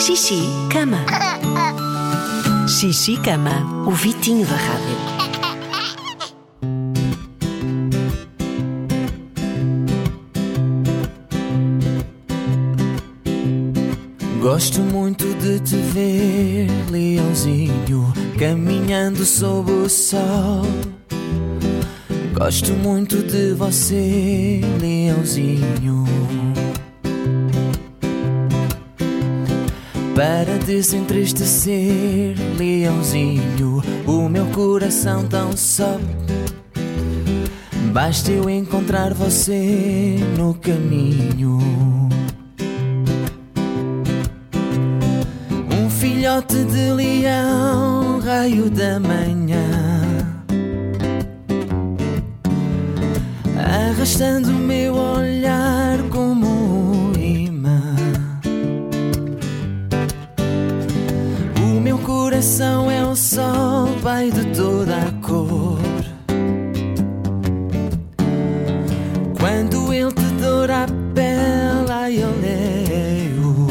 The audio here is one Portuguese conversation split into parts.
Xixi, cama. Xixi, cama. O Vitinho da Rádio. Gosto muito de te ver, leãozinho, caminhando sob o sol. Gosto muito de você, leãozinho. Para desentristecer, leãozinho, o meu coração tão só. Basta eu encontrar você no caminho. Um filhote de leão, raio da manhã. Arrastando o meu olhar meu coração é o sol, pai de toda a cor. Quando ele te doura a pele, ai, eu leio.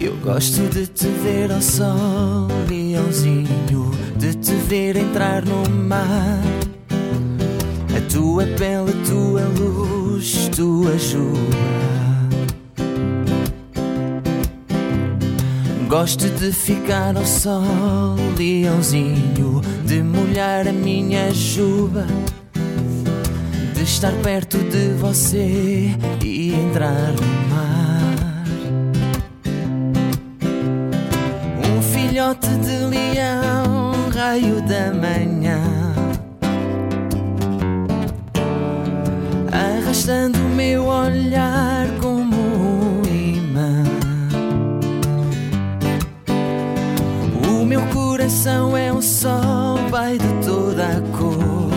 Eu gosto de te ver ao sol, leãozinho, de te ver entrar no mar. A tua pele, a tua luz, tua juba. Gosto de ficar ao sol, leãozinho, de molhar a minha juba, de estar perto de você e entrar no mar. Um filhote de leão, raio da manhã, arrastando o meu olhar coração é um sol, pai de toda a cor.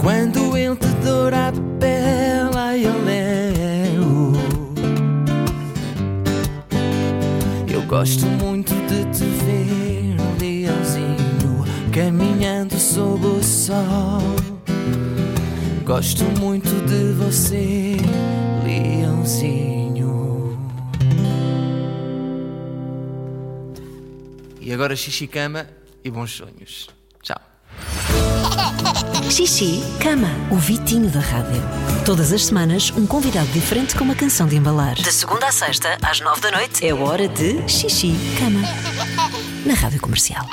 Quando ele te doura a pele, ai, eu leio. Eu gosto muito de te ver, leãozinho, caminhando sob o sol. Gosto muito de você, leãozinho. E agora xixi cama e bons sonhos. Tchau. Xixi, cama. O Vitinho da Rádio. Todas as semanas, um convidado diferente com uma canção de embalar. De segunda a sexta, às nove da noite, é hora de Xixi, cama. Na Rádio Comercial.